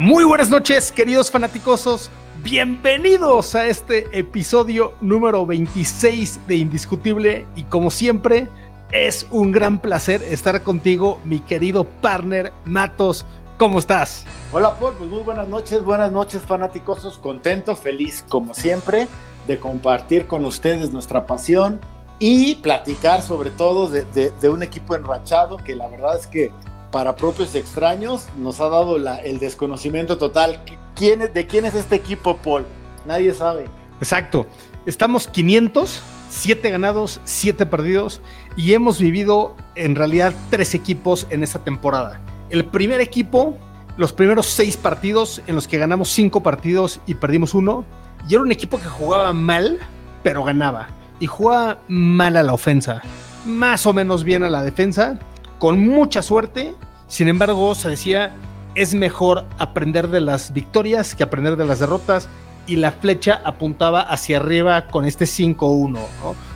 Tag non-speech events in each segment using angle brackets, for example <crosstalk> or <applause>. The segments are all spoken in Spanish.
Muy buenas noches, queridos fanaticosos. Bienvenidos a este episodio número 26 de Indiscutible. Y como siempre, es un gran placer estar contigo, mi querido partner Matos. ¿Cómo estás? Hola Paul, pues muy buenas noches, buenas noches fanáticosos, contento, feliz como siempre de compartir con ustedes nuestra pasión y platicar sobre todo de un equipo enrachado que la verdad es que para propios extraños nos ha dado el desconocimiento total. ¿Quién es- ¿De quién es este equipo Paul? Nadie sabe. Exacto. Estamos 500, 7 ganados, 7 perdidos y hemos vivido en realidad tres equipos en esta temporada. El primer equipo, los primeros 6 partidos en los que ganamos 5 partidos y perdimos uno, y era un equipo que jugaba mal, pero ganaba. Y jugaba mal a la ofensa, más o menos bien a la defensa, con mucha suerte. Sin embargo, se decía, es mejor aprender de las victorias que aprender de las derrotas y la flecha apuntaba hacia arriba con este 5-1, ¿no?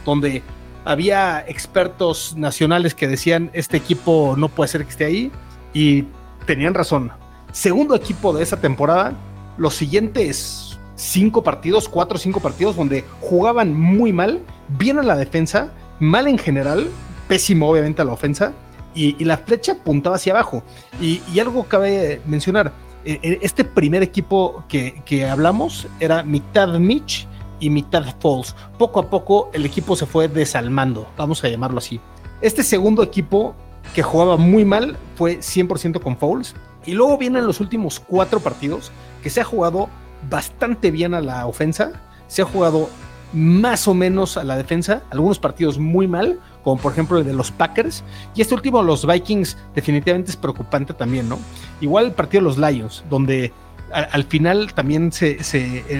donde había expertos nacionales que decían este equipo no puede ser que esté ahí y tenían razón. Segundo equipo de esa temporada, los siguientes cinco partidos, cuatro o cinco partidos donde jugaban muy mal, bien a la defensa, mal en general, pésimo obviamente a la ofensa y, la flecha apuntaba hacia abajo. Y, algo cabe mencionar, eh, eh, este primer equipo que, que hablamos era mitad Mitch y mitad Falls. Poco a poco el equipo se fue desalmando, vamos a llamarlo así. Este segundo equipo que jugaba muy mal fue 100% con Fouls. Y luego vienen los últimos cuatro partidos que se ha jugado bastante bien a la ofensa, se ha jugado más o menos a la defensa, algunos partidos muy mal, como por ejemplo el de los Packers, y este último, los Vikings, definitivamente es preocupante también, ¿no? Igual el partido de los Lions, donde al final también se,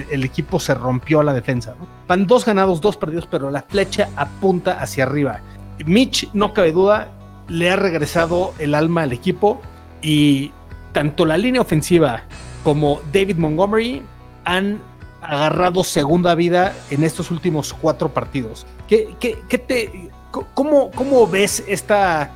el, equipo se rompió a la defensa. ¿no? Van dos ganados, dos perdidos, pero la flecha apunta hacia arriba. Mitch, no cabe duda, le ha regresado el alma al equipo y tanto la línea ofensiva como David Montgomery han agarrado segunda vida en estos últimos cuatro partidos. ¿Qué, qué- qué te, cómo, cómo ves esta,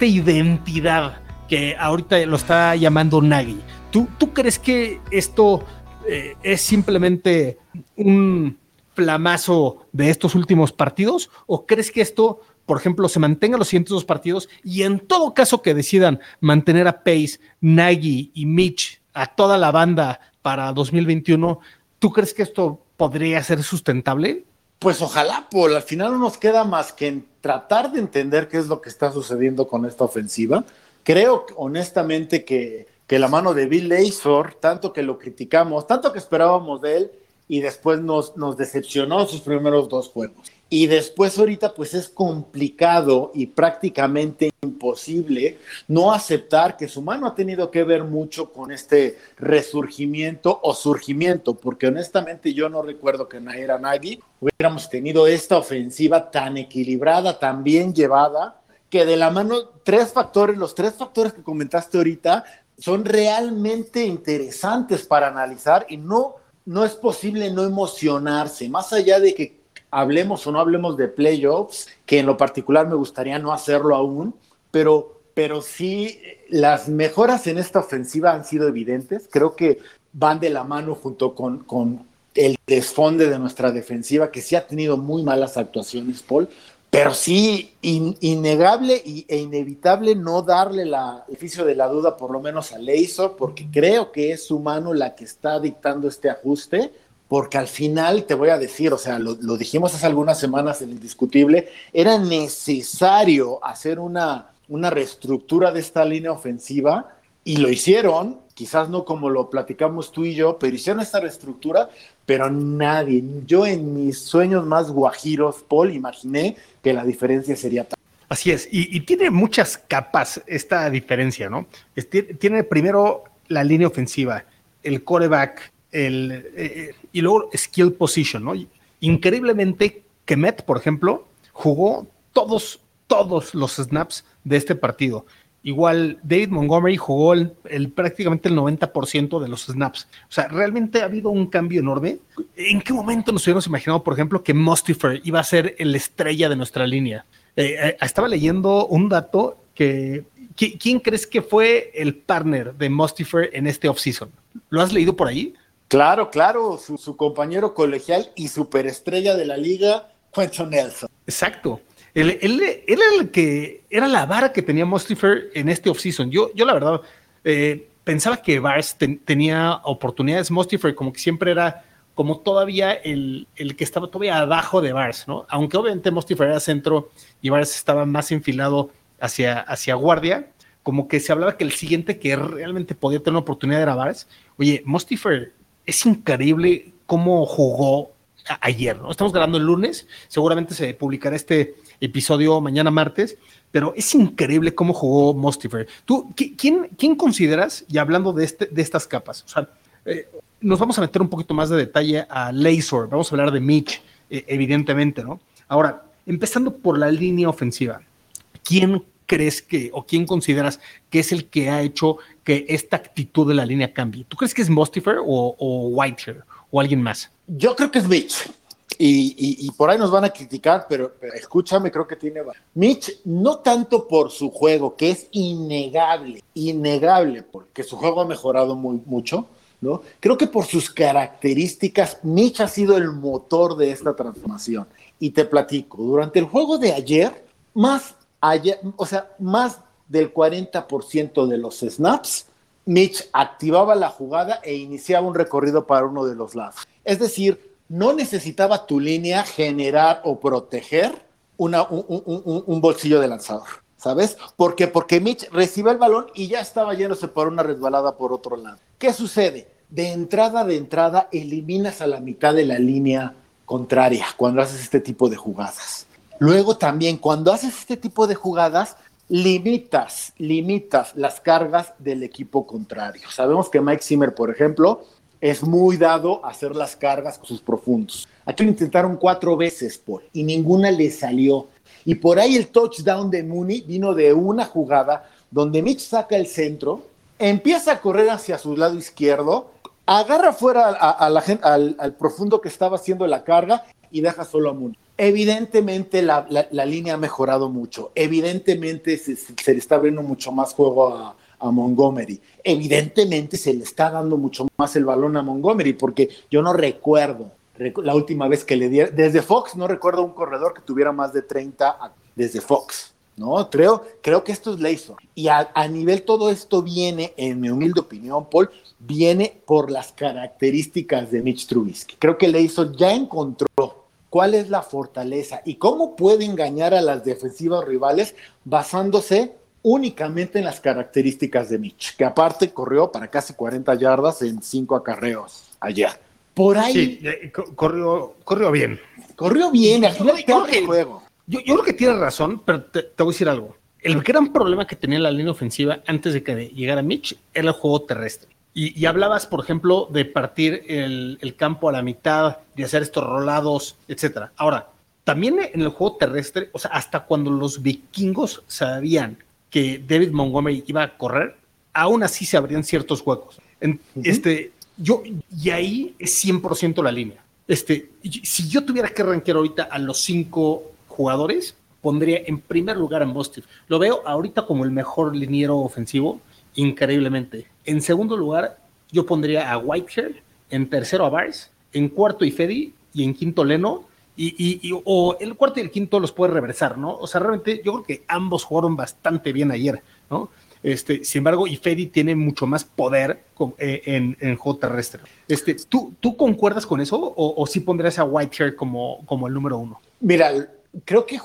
identidad que ahorita lo está llamando Nagy? ¿Tú, tú crees que esto eh, es simplemente un flamazo de estos últimos partidos? ¿O crees que esto, por ejemplo, se mantenga los siguientes dos partidos y en todo caso que decidan mantener a Pace, Nagy y Mitch, a toda la banda para 2021, ¿tú crees que esto podría ser sustentable? Pues ojalá, Paul, al final no nos queda más que en tratar de entender qué es lo que está sucediendo con esta ofensiva. Creo honestamente que, que la mano de Bill Lazor, tanto que lo criticamos, tanto que esperábamos de él, y después nos, nos decepcionó sus primeros dos juegos. Y después ahorita pues es complicado y prácticamente imposible no aceptar que su mano ha tenido que ver mucho con este resurgimiento o surgimiento, porque honestamente yo no recuerdo que en era Nagy hubiéramos tenido esta ofensiva tan equilibrada, tan bien llevada, que de la mano, tres factores, los tres factores que comentaste ahorita, son realmente interesantes para analizar y no, no es posible no emocionarse, más allá de que hablemos o no hablemos de playoffs, que en lo particular me gustaría no hacerlo aún, pero, pero sí las mejoras en esta ofensiva han sido evidentes, creo que van de la mano junto con, con el desfonde de nuestra defensiva, que sí ha tenido muy malas actuaciones, Paul, pero sí, in, innegable y, e inevitable no darle la, el oficio de la duda, por lo menos a Leisor, porque creo que es su mano la que está dictando este ajuste, porque al final te voy a decir, o sea, lo, dijimos hace algunas semanas en Indiscutible, era necesario hacer una, una reestructura de esta línea ofensiva y lo hicieron, quizás no como lo platicamos tú y yo, pero hicieron esta reestructura, pero nadie, yo en mis sueños más guajiros, Paul, imaginé que la diferencia sería tal. Así es, y, tiene muchas capas esta diferencia, ¿no? Tiene primero la línea ofensiva, el coreback, eh, y luego skill position, ¿no? Increíblemente, Kemet, por ejemplo, jugó todos, todos los snaps de este partido. Igual David Montgomery jugó el, prácticamente el 90% de los snaps. O sea, realmente ha habido un cambio enorme. ¿En qué momento nos hubiéramos imaginado, por ejemplo, que Mustifer iba a ser el estrella de nuestra línea? Eh, eh, estaba leyendo un dato que, ¿quién crees que fue el partner de Mustifer en este offseason? ¿Lo has leído por ahí? Claro, claro, su, compañero colegial y superestrella de la liga, Quentin Nelson. Exacto. Él, era el que era la vara que tenía Mustifer en este offseason. Yo, yo la verdad eh, pensaba que Vars tenía oportunidades. Mustifer como que siempre era como todavía el, el, que estaba todavía abajo de Vars, ¿no? Aunque obviamente Mustifer era centro y Vars estaba más enfilado hacia, hacia guardia, como que se hablaba que el siguiente que realmente podía tener una oportunidad era Vars. Oye, Mustifer es increíble cómo jugó ayer, ¿no? Estamos grabando el lunes, seguramente se publicará este episodio mañana martes, pero es increíble cómo jugó Mustifer. ¿Tú, quién, quién consideras, y hablando de, este, de estas capas, o sea, eh, nos vamos a meter un poquito más de detalle a Lazor, vamos a hablar de Mitch, eh, evidentemente, ¿no? Ahora, empezando por la línea ofensiva, ¿quién crees que, o quién consideras que es el que ha hecho que esta actitud de la línea cambie? ¿Tú crees que es Mustifer o, o Whitehair o alguien más? Yo creo que es Mitch. Y, por ahí nos van a criticar, pero, escúchame, creo que tiene. Mitch, no tanto por su juego, que es innegable, innegable, porque su juego ha mejorado muy, mucho, ¿no? Creo que por sus características, Mitch ha sido el motor de esta transformación. Y te platico, durante el juego de ayer, más, o sea, más del 40% de los snaps, Mitch activaba la jugada e iniciaba un recorrido para uno de los lados. Es decir, no necesitaba tu línea generar o proteger un, bolsillo de lanzador, ¿sabes? ¿Por qué? Porque Mitch recibe el balón y ya estaba yéndose por una resbalada por otro lado. ¿Qué sucede? De entrada, de entrada, eliminas a la mitad de la línea contraria cuando haces este tipo de jugadas. Luego también, cuando haces este tipo de jugadas, limitas, limitas las cargas del equipo contrario. Sabemos que Mike Zimmer, por ejemplo, es muy dado a hacer las cargas con sus profundos. Aquí lo intentaron cuatro veces, Paul, y ninguna le salió. Y por ahí el touchdown de Mooney vino de una jugada donde Mitch saca el centro, empieza a correr hacia su lado izquierdo, agarra fuera al, profundo que estaba haciendo la carga y deja solo a Mooney. Evidentemente la, línea ha mejorado mucho, evidentemente se, se, le está abriendo mucho más juego a, a Montgomery. Evidentemente se le está dando mucho más el balón a Montgomery porque yo no recuerdo la última vez que le dieron, desde Fox no recuerdo un corredor que tuviera más de 30 desde Fox. ¿No? Creo, creo que esto es Laser. Y a, nivel todo esto viene, en mi humilde opinión, Paul, viene por las características de Mitch Trubisky. Creo que Laser ya encontró cuál es la fortaleza y cómo puede engañar a las defensivas rivales basándose únicamente en las características de Mitch, que aparte corrió para casi 40 yardas en cinco acarreos allá. Por ahí. Sí, eh, corrió, corrió bien. Corrió bien, al final el juego. Yo, yo, creo que tiene razón, pero te, voy a decir algo. El gran problema que tenía la línea ofensiva antes de que llegara Mitch era el juego terrestre. Y, hablabas, por ejemplo, de partir el, el, campo a la mitad, de hacer estos rolados, etcétera. Ahora, también en el juego terrestre, o sea, hasta cuando los vikingos sabían que David Montgomery iba a correr, aún así se abrían ciertos huecos. este, yo, y ahí es 100% la línea. Este, si yo tuviera que rankear ahorita a los cinco jugadores, pondría en primer lugar a Boston. Lo veo ahorita como el mejor liniero ofensivo, increíblemente. En segundo lugar, yo pondría a Whitehair, en tercero a Bars, en cuarto y Fedi y en quinto Leno y, o el cuarto y el quinto los puede reversar, ¿no? O sea, realmente yo creo que ambos jugaron bastante bien ayer, ¿no? Este, sin embargo, Ifedi tiene mucho más poder eh, en, en, juego terrestre. Este, ¿tú, ¿Tú concuerdas con eso o, o sí pondrías a Whitehair como, como el número uno? Mira, creo que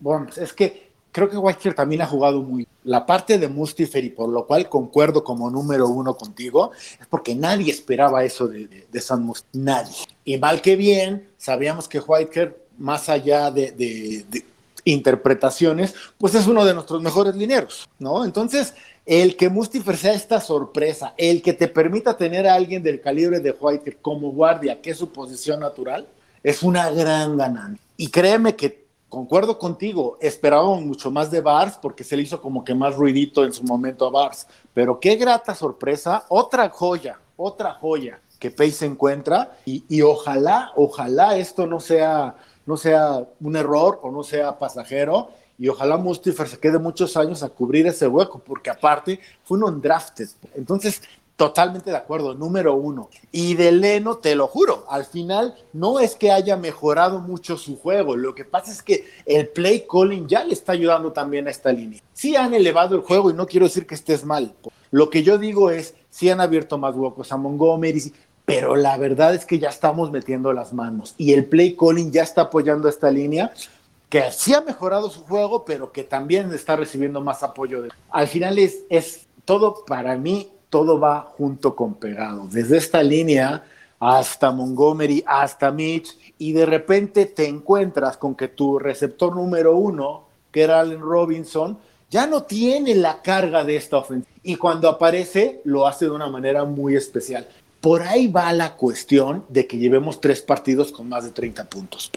bueno, es que creo que Whitehair también ha jugado muy. La parte de Mustifer, y por lo cual concuerdo como número uno contigo, es porque nadie esperaba eso de, de, San Mustifer. Nadie. Y mal que bien, sabíamos que Whitehair, más allá de, interpretaciones, pues es uno de nuestros mejores lineros, ¿no? Entonces, el que Mustifer sea esta sorpresa, el que te permita tener a alguien del calibre de White como guardia, que es su posición natural, es una gran ganancia. Y créeme que concuerdo contigo, esperábamos mucho más de Bars porque se le hizo como que más ruidito en su momento a Bars, pero qué grata sorpresa, otra joya, otra joya que Pace se encuentra y, ojalá, ojalá esto no sea, no sea un error o no sea pasajero y ojalá Mustifer se quede muchos años a cubrir ese hueco, porque aparte fue un undrafted. Entonces, totalmente de acuerdo, número uno. Y de Leno, te lo juro, al final no es que haya mejorado mucho su juego, lo que pasa es que el play calling ya le está ayudando también a esta línea. Sí han elevado el juego y no quiero decir que estés mal. Lo que yo digo es, sí han abierto más huecos a Montgomery, pero la verdad es que ya estamos metiendo las manos y el play calling ya está apoyando esta línea que sí ha mejorado su juego, pero que también está recibiendo más apoyo. De... Al final es, es todo para mí, todo va junto con pegado. Desde esta línea hasta Montgomery, hasta Mitch, y de repente te encuentras con que tu receptor número uno, que era Allen Robinson, ya no tiene la carga de esta ofensiva. Y cuando aparece, lo hace de una manera muy especial. Por ahí va la cuestión de que llevemos tres partidos con más de 30 puntos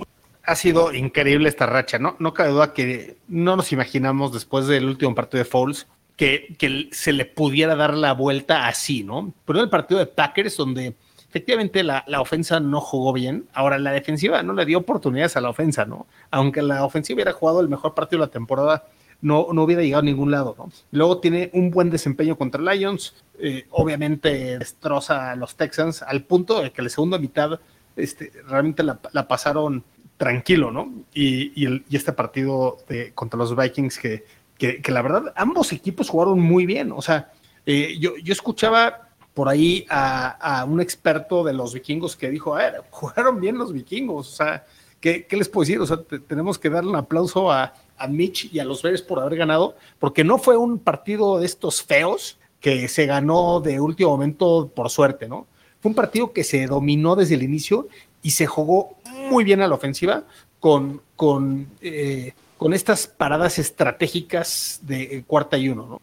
ha sido increíble esta racha, ¿no? No cabe duda que no nos imaginamos después del último partido de Fouls que, se le pudiera dar la vuelta así, ¿no? Pero el partido de Packers, donde efectivamente la, ofensa no jugó bien, ahora la defensiva no le dio oportunidades a la ofensa, ¿no? Aunque la ofensiva hubiera jugado el mejor partido de la temporada, no, no hubiera llegado a ningún lado, ¿no? Luego tiene un buen desempeño contra Lions, eh, obviamente destroza a los Texans al punto de que la segunda mitad este, realmente la, pasaron tranquilo, ¿no? Y, este partido contra los Vikings, que, que, la verdad, ambos equipos jugaron muy bien. O sea, eh, yo, yo escuchaba por ahí a, un experto de los vikingos que dijo, a ver, jugaron bien los vikingos. O sea, ¿qué, les puedo decir? O sea, tenemos que darle un aplauso a, a Mitch y a los Bears por haber ganado, porque no fue un partido de estos feos que se ganó de último momento por suerte, ¿no? Fue un partido que se dominó desde el inicio y se jugó muy bien a la ofensiva con, con, eh, con estas paradas estratégicas de cuarta y uno, ¿no?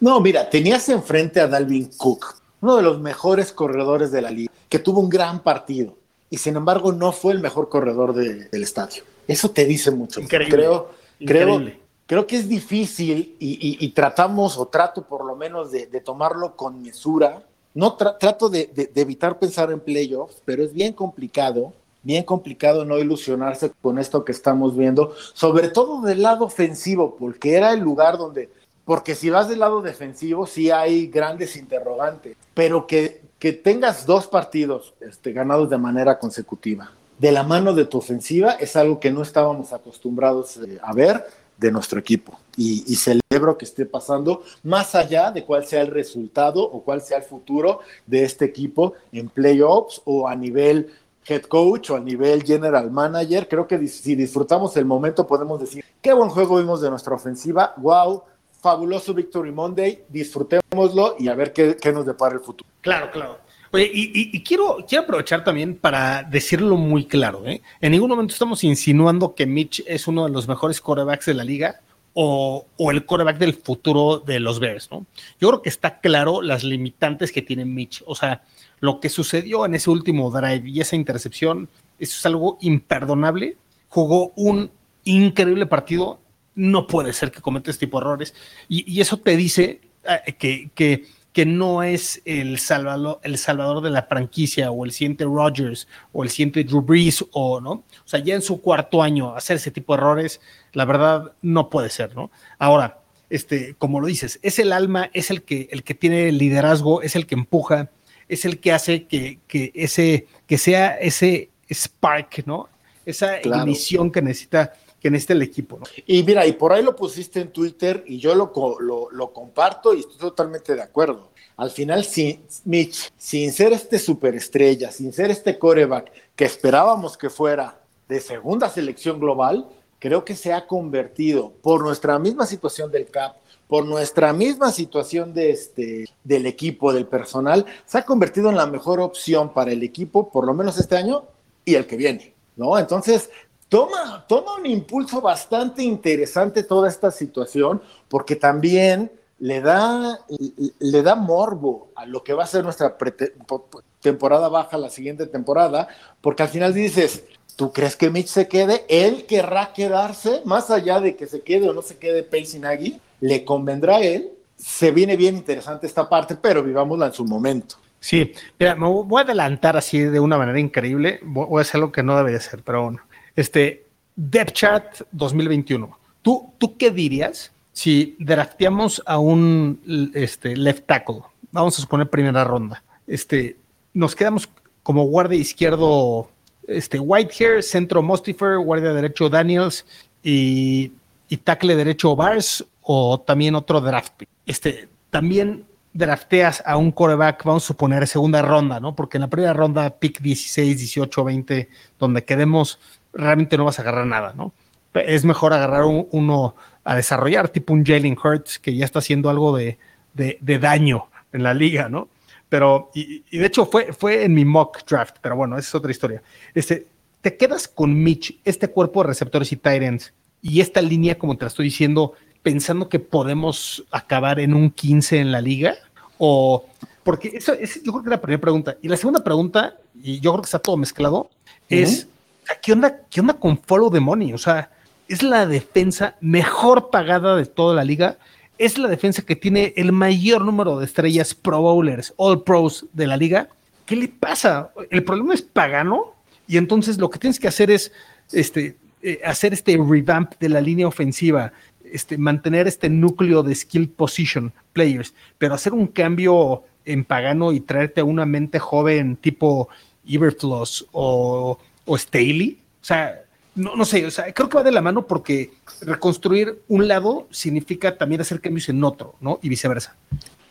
No, mira, tenías enfrente a Dalvin Cook, uno de los mejores corredores de la liga, que tuvo un gran partido y sin embargo no fue el mejor corredor del estadio. Eso te dice mucho. Increíble. Creo, creo, creo que es difícil y, tratamos o trato por lo menos de, tomarlo con mesura. No trato de, de, evitar pensar en playoffs, pero es bien complicado bien complicado no ilusionarse con esto que estamos viendo, sobre todo del lado ofensivo, porque era el lugar donde, porque si vas del lado defensivo sí hay grandes interrogantes, pero que, que tengas dos partidos este, ganados de manera consecutiva de la mano de tu ofensiva es algo que no estábamos acostumbrados eh, a ver de nuestro equipo. Y, y, celebro que esté pasando más allá de cuál sea el resultado o cuál sea el futuro de este equipo en playoffs o a nivel head coach o a nivel general manager. Creo que si disfrutamos el momento podemos decir, qué buen juego vimos de nuestra ofensiva, wow, fabuloso Victory Monday, disfrutémoslo y a ver qué, nos depara el futuro. Claro, claro. Oye, y, quiero, quiero aprovechar también para decirlo muy claro. ¿eh? En ningún momento estamos insinuando que Mitch es uno de los mejores quarterbacks de la liga o, el quarterback del futuro de los Bears. ¿no? Yo creo que está claro las limitantes que tiene Mitch. O sea, lo que sucedió en ese último drive y esa intercepción, eso es algo imperdonable. Jugó un increíble partido. No puede ser que cometa este tipo de errores. Y, eso te dice eh, que, que, no es el salvador, el salvador de la franquicia o el siguiente Rodgers o el siguiente Drew Brees o no. O sea, ya en su cuarto año hacer ese tipo de errores, la verdad no puede ser, ¿no? Ahora, este, como lo dices, es el alma, es el que, el que tiene el liderazgo, es el que empuja, es el que hace que, ese, que sea ese spark, ¿no? Esa ignición que necesita, que necesita el equipo, ¿no? Y mira, y por ahí lo pusiste en Twitter y yo lo, lo, comparto y estoy totalmente de acuerdo. Al final, sin, Mitch, sin ser este superestrella, sin ser este coreback que esperábamos que fuera de segunda selección global, creo que se ha convertido por nuestra misma situación del CAP, por nuestra misma situación de este, del equipo, del personal, se ha convertido en la mejor opción para el equipo, por lo menos este año y el que viene, ¿no? Entonces, toma, toma un impulso bastante interesante toda esta situación, porque también le da, le da morbo a lo que va a ser nuestra temporada baja la siguiente temporada, porque al final dices, ¿tú crees que Mitch se quede? Él querrá quedarse, más allá de que se quede o no se quede Pacey le convendrá a él. Se viene bien interesante esta parte, pero vivámosla en su momento. Sí, mira, me voy a adelantar así de una manera increíble. Voy a hacer lo que no debería ser, pero bueno. Este, Depth Chart 2021. ¿Tú, ¿Tú qué dirías si drafteamos a un este, left tackle? Vamos a suponer primera ronda. Este, nos quedamos como guardia izquierdo este, Whitehair, centro Mostifer, guardia derecho Daniels y, y tackle derecho Bars o también otro draft. Este, también drafteas a un coreback, vamos a suponer, segunda ronda, ¿no? Porque en la primera ronda, pick 16, 18, 20, donde quedemos, realmente no vas a agarrar nada, ¿no? Es mejor agarrar uno a desarrollar, tipo un Jalen Hurts, que ya está haciendo algo de, daño en la liga, ¿no? Pero, y, de hecho fue, fue en mi mock draft, pero bueno, esa es otra historia. Este, te quedas con Mitch, este cuerpo de receptores y tight y esta línea, como te la estoy diciendo, pensando que podemos acabar en un 15 en la liga? O, porque eso, es yo creo que es la primera pregunta. Y la segunda pregunta, y yo creo que está todo mezclado, es, ¿qué onda, ¿qué onda con Follow the Money? O sea, es la defensa mejor pagada de toda la liga. Es la defensa que tiene el mayor número de estrellas Pro Bowlers, All Pros de la liga. ¿Qué le pasa? El problema es pagano y entonces lo que tienes que hacer es este, eh, hacer este revamp de la línea ofensiva, este, mantener este núcleo de skill position players, pero hacer un cambio en pagano y traerte a una mente joven tipo Iberfloss o, o Staley, o sea, no, no sé, o sea, creo que va de la mano porque reconstruir un lado significa también hacer cambios en otro, ¿no? Y viceversa.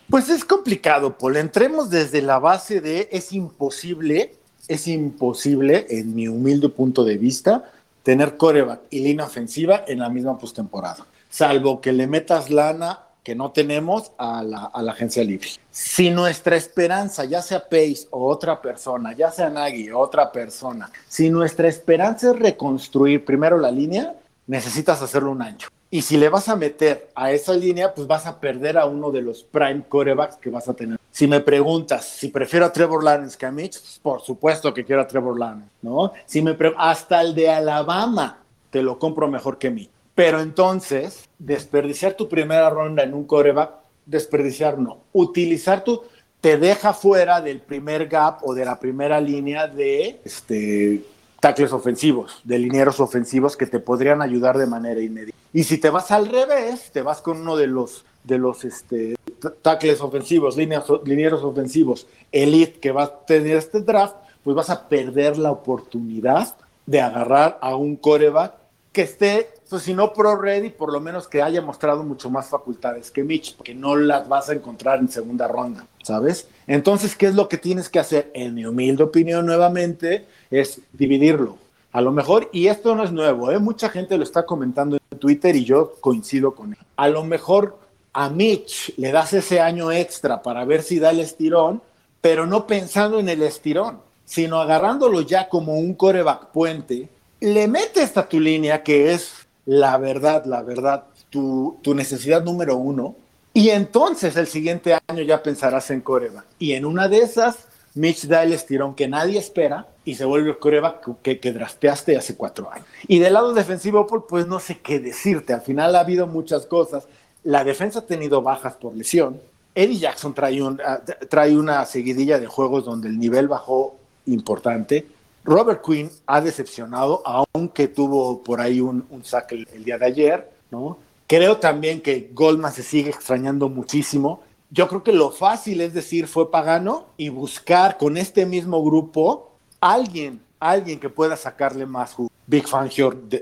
Pues es complicado, Paul. Entremos desde la base de es imposible, es imposible, en mi humilde punto de vista, tener coreback y línea ofensiva en la misma postemporada salvo que le metas lana que no tenemos a la, agencia libre. Si nuestra esperanza, ya sea Pace o otra persona, ya sea Nagy o otra persona, si nuestra esperanza es reconstruir primero la línea, necesitas hacerlo un ancho. Y si le vas a meter a esa línea, pues vas a perder a uno de los prime corebacks que vas a tener. Si me preguntas si prefiero a Trevor Lawrence que a Mitch, pues, por supuesto que quiero a Trevor Lawrence, ¿no? Si me hasta el de Alabama te lo compro mejor que Mitch. Pero entonces, desperdiciar tu primera ronda en un coreback, desperdiciar no. Utilizar tu, te deja fuera del primer gap o de la primera línea de este, tackles ofensivos, de linieros ofensivos que te podrían ayudar de manera inmediata. Y si te vas al revés, te vas con uno de los, de los este, tackles ofensivos, líneas, linieros ofensivos, elite que va a tener este draft, pues vas a perder la oportunidad de agarrar a un coreback que esté pues si no pro ready, por lo menos que haya mostrado mucho más facultades que Mitch, porque no las vas a encontrar en segunda ronda, ¿sabes? Entonces, ¿qué es lo que tienes que hacer? En mi humilde opinión, nuevamente, es dividirlo. A lo mejor, y esto no es nuevo, ¿eh? mucha gente lo está comentando en Twitter y yo coincido con él. A lo mejor a Mitch le das ese año extra para ver si da el estirón, pero no pensando en el estirón, sino agarrándolo ya como un coreback puente, le metes a tu línea que es la verdad, la verdad, tu, necesidad número uno. Y entonces el siguiente año ya pensarás en Coreba. Y en una de esas, Mitch da el estirón que nadie espera y se vuelve el Coreba que, que, drasteaste hace cuatro años. Y del lado defensivo, pues no sé qué decirte. Al final ha habido muchas cosas. La defensa ha tenido bajas por lesión. Eddie Jackson trae, un, ah, trae una seguidilla de juegos donde el nivel bajó importante. Robert Quinn ha decepcionado, aunque tuvo por ahí un, un saque el, día de ayer, ¿no? Creo también que Goldman se sigue extrañando muchísimo. Yo creo que lo fácil es decir fue pagano y buscar con este mismo grupo alguien, alguien que pueda sacarle más jugo. Big Fan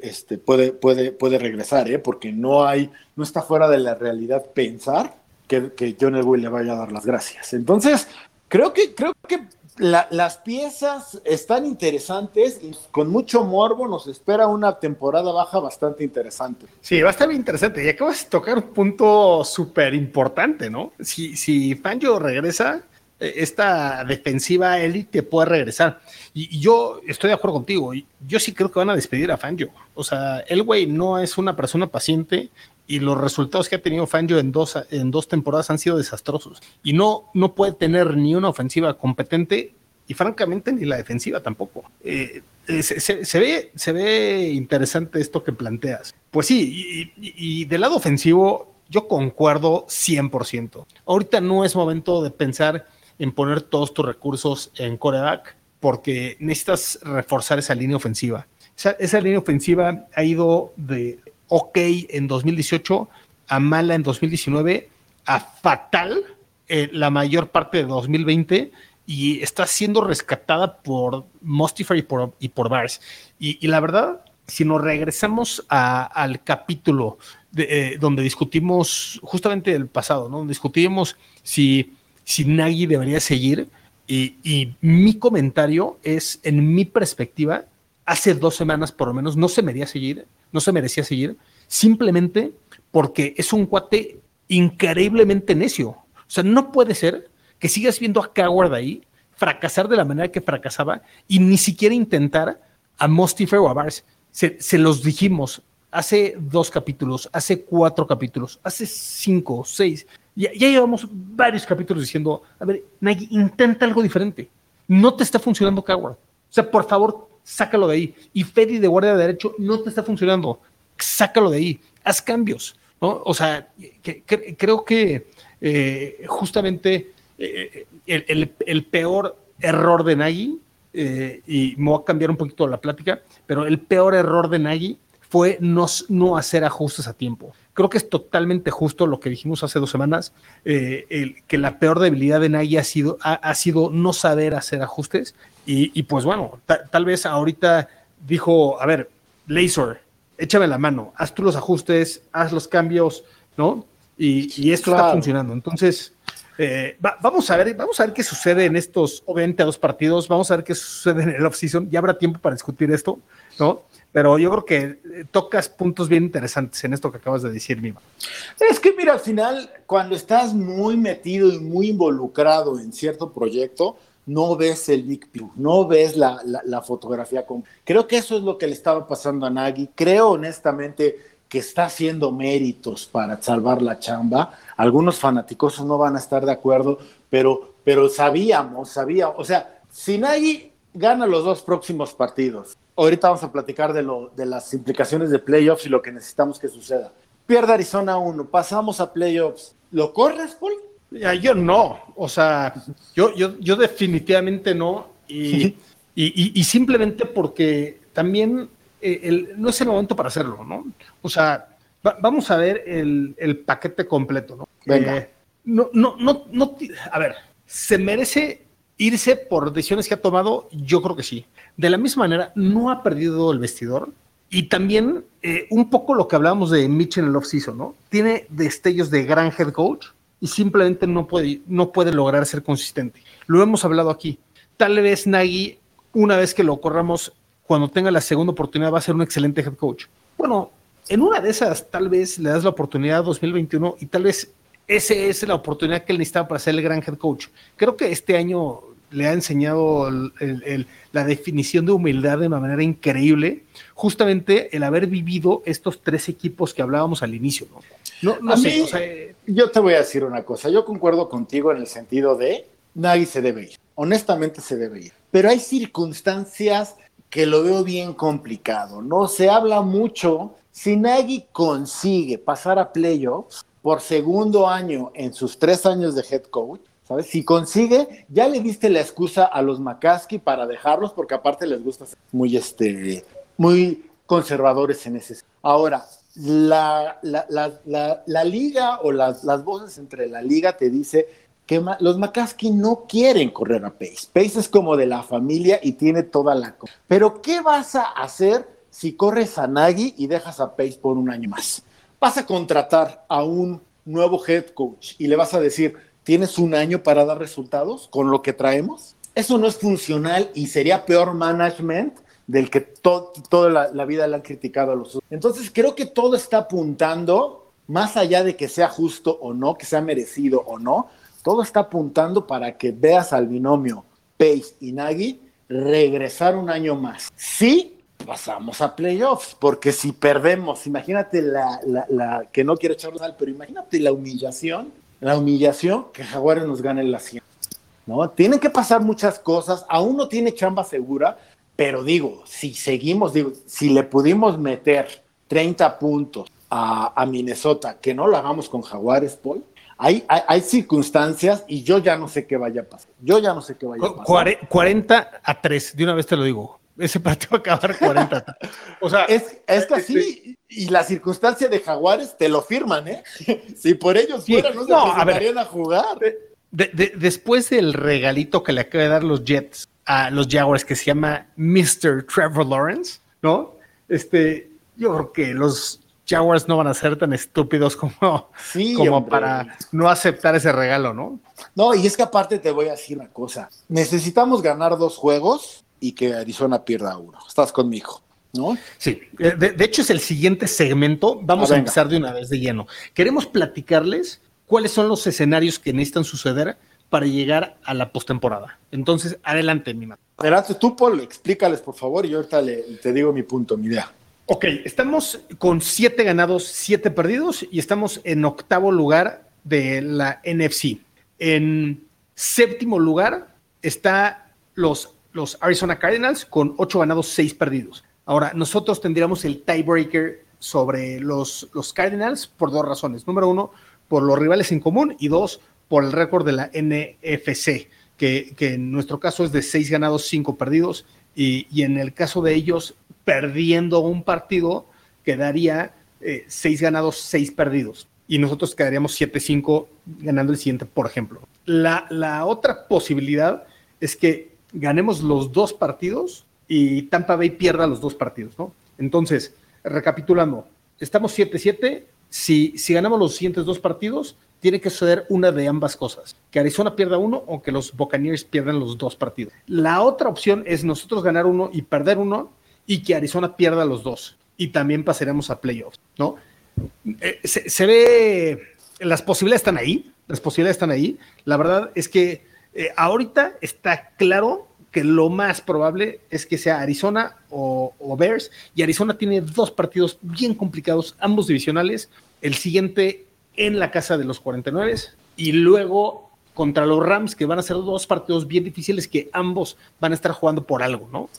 este, puede, puede, puede regresar, ¿eh? porque no hay, no está fuera de la realidad pensar que, que John Elway le vaya a dar las gracias. Entonces, creo que, creo que las piezas están interesantes y con mucho morbo nos espera una temporada baja bastante interesante. Sí, va a estar bien interesante. Y acabas de tocar un punto súper importante, ¿no? Si, si Fangio regresa, Eh, esta defensiva élite puede regresar. Y, yo estoy de acuerdo contigo. Yo sí creo que van a despedir a Fangio. O sea, el güey no es una persona paciente y los resultados que ha tenido Fangio en dos, en dos temporadas han sido desastrosos. Y no, no puede tener ni una ofensiva competente y francamente ni la defensiva tampoco. Eh, eh, se, ve, se ve interesante esto que planteas. Pues sí, y, del lado ofensivo yo concuerdo 100%. Ahorita no es momento de pensar en poner todos tus recursos en coreback porque necesitas reforzar esa línea ofensiva. Esa, línea ofensiva ha ido de ok en 2018 a mala en 2019 a fatal eh, la mayor parte de 2020 y está siendo rescatada por Mostifer y por, y por Bars. Y, la verdad, si nos regresamos al capítulo eh, donde discutimos justamente el pasado, ¿no? discutimos si si Nagy debería seguir. Y, mi comentario es, en mi perspectiva, hace dos semanas por lo menos no se merecía seguir, no se merecía seguir, simplemente porque es un cuate increíblemente necio. O sea, no puede ser que sigas viendo a Coward ahí fracasar de la manera que fracasaba y ni siquiera intentar a Mostifer o a Bars. Se, los dijimos hace dos capítulos, hace cuatro capítulos, hace cinco, seis. Ya, llevamos varios capítulos diciendo, a ver, Nagy, intenta algo diferente. No te está funcionando Coward. O sea, por favor, sácalo de ahí. Y Fedi de guardia de derecho no te está funcionando. Sácalo de ahí. Haz cambios. ¿no? O sea, creo que eh, justamente eh, el, peor error de Nagy, eh, y me voy a cambiar un poquito la plática, pero el peor error de Nagy fue no, no hacer ajustes a tiempo. Creo que es totalmente justo lo que dijimos hace dos semanas, que la peor debilidad de Nagy ha sido, ha, sido no saber hacer ajustes. Y, pues bueno, tal vez ahorita dijo, a ver, Laser, échame la mano, haz tú los ajustes, haz los cambios, ¿no? Y, esto está funcionando. Entonces, eh, vamos a ver, vamos a ver qué sucede en estos, obviamente, a dos partidos, vamos a ver qué sucede en el off-season, ya habrá tiempo para discutir esto, ¿no? pero yo creo que eh, tocas puntos bien interesantes en esto que acabas de decir, Mima. Es que mira, al final, cuando estás muy metido y muy involucrado en cierto proyecto, no ves el big picture, no ves la, la, fotografía. Con... Creo que eso es lo que le estaba pasando a Nagy. Creo honestamente que está haciendo méritos para salvar la chamba. Algunos fanáticos no van a estar de acuerdo, pero, pero sabíamos, sabíamos, o sea, si Nagy gana los dos próximos partidos ahorita vamos a platicar de, lo, de las implicaciones de playoffs y lo que necesitamos que suceda. Pierde Arizona 1, pasamos a playoffs. ¿Lo corres, Paul? Yo no, o sea, yo, yo, yo definitivamente no. <laughs> Y, y, simplemente porque también eh, el, no es el momento para hacerlo, ¿no? O sea, vamos a ver el, el, paquete completo, ¿no? Venga. Eh, no, no, no, no, a ver, ¿se merece irse por decisiones que ha tomado? Yo creo que sí. De la misma manera, no ha perdido el vestidor. Y también eh, un poco lo que hablábamos de Mitch en el off-season, ¿no? Tiene destellos de gran head coach y simplemente no puede, no puede lograr ser consistente. Lo hemos hablado aquí. Tal vez Nagy, una vez que lo corramos, cuando tenga la segunda oportunidad, va a ser un excelente head coach. Bueno, en una de esas, tal vez le das la oportunidad 2021 y tal vez esa es la oportunidad que él necesitaba para ser el gran head coach. Creo que este año le ha enseñado la definición de humildad de una manera increíble, justamente el haber vivido estos tres equipos que hablábamos al inicio. No, no, sé. Yo te voy a decir una cosa, yo concuerdo contigo en el sentido de nadie se debe ir, honestamente se debe ir, pero hay circunstancias que lo veo bien complicado, ¿no? Se habla mucho, si Nagy consigue pasar a playoffs por segundo año en sus tres años de head coach, ¿sabes? Si consigue, ya le diste la excusa a los McCaskey para dejarlos, porque aparte les gusta ser muy, este, muy conservadores en ese. Ahora, la, la, liga o las, las, voces entre la liga te dice que los McCaskey no quieren correr a Pace. Pace es como de la familia y tiene toda la... Pero ¿qué vas a hacer si corres a Nagy y dejas a Pace por un año más? Vas a contratar a un nuevo head coach y le vas a decir, tienes un año para dar resultados con lo que traemos. Eso no es funcional y sería peor management del que toda la, vida le han criticado a los Entonces creo que todo está apuntando, más allá de que sea justo o no, que sea merecido o no, Todo está apuntando para que veas al binomio Pace y Nagy regresar un año más. Sí, pasamos a playoffs, porque si perdemos, imagínate la, que no quiero echarnos al, pero imagínate la humillación, la humillación que Jaguares nos gane en la 100. ¿no? Tienen que pasar muchas cosas, aún no tiene chamba segura, pero digo, si seguimos, digo, si le pudimos meter 30 puntos a, a Minnesota, que no lo hagamos con Jaguares, Paul, hay, hay, hay, circunstancias y yo ya no sé qué vaya a pasar. Yo ya no sé qué vaya a pasar. 40 a 3, de una vez te lo digo. Ese partido va a acabar 40. <laughs> o sea, es, es que así, y la circunstancia de Jaguares te lo firman, ¿eh? <laughs> si por ellos sí, fuera, no se no, a, ver, a jugar. De, de, después del regalito que le acaba de dar los Jets a los Jaguars, que se llama Mr. Trevor Lawrence, ¿no? Este, yo creo que los Jaguars no van a ser tan estúpidos como, sí, como para no aceptar ese regalo, ¿no? No, y es que aparte te voy a decir una cosa. Necesitamos ganar dos juegos y que Arizona pierda uno. Estás conmigo. ¿No? Sí, de, de, hecho es el siguiente segmento. Vamos a, a empezar de una vez de lleno. Queremos platicarles cuáles son los escenarios que necesitan suceder para llegar a la postemporada. Entonces, adelante, mi madre. Adelante, tú, Paul, explícales, por favor, y ahorita le, te digo mi punto, mi idea. Ok, estamos con siete ganados, siete perdidos, y estamos en octavo lugar de la NFC. En séptimo lugar está los, los Arizona Cardinals con ocho ganados, seis perdidos. Ahora, nosotros tendríamos el tiebreaker sobre los, los Cardinals por dos razones. Número uno, por los rivales en común y dos, por el récord de la NFC, que, que, en nuestro caso es de seis ganados, cinco perdidos, y, y en el caso de ellos, perdiendo un partido, quedaría eh, seis ganados, seis perdidos, y nosotros quedaríamos 7-5 ganando el siguiente, por ejemplo. La, la otra posibilidad es que ganemos los dos partidos y Tampa Bay pierda los dos partidos, ¿no? Entonces, recapitulando, estamos 7-7, si, si ganamos los siguientes dos partidos, tiene que suceder una de ambas cosas, que Arizona pierda uno o que los Buccaneers pierdan los dos partidos. La otra opción es nosotros ganar uno y perder uno y que Arizona pierda los dos y también pasaremos a playoffs, ¿no? Eh, se, se, ve, las posibilidades están ahí, las posibilidades están ahí. La verdad es que eh, ahorita está claro que lo más probable es que sea Arizona o, o Bears y Arizona tiene dos partidos bien complicados, ambos divisionales. El siguiente en la casa de los 49 y luego contra los Rams, que van a ser dos partidos bien difíciles que ambos van a estar jugando por algo, ¿no?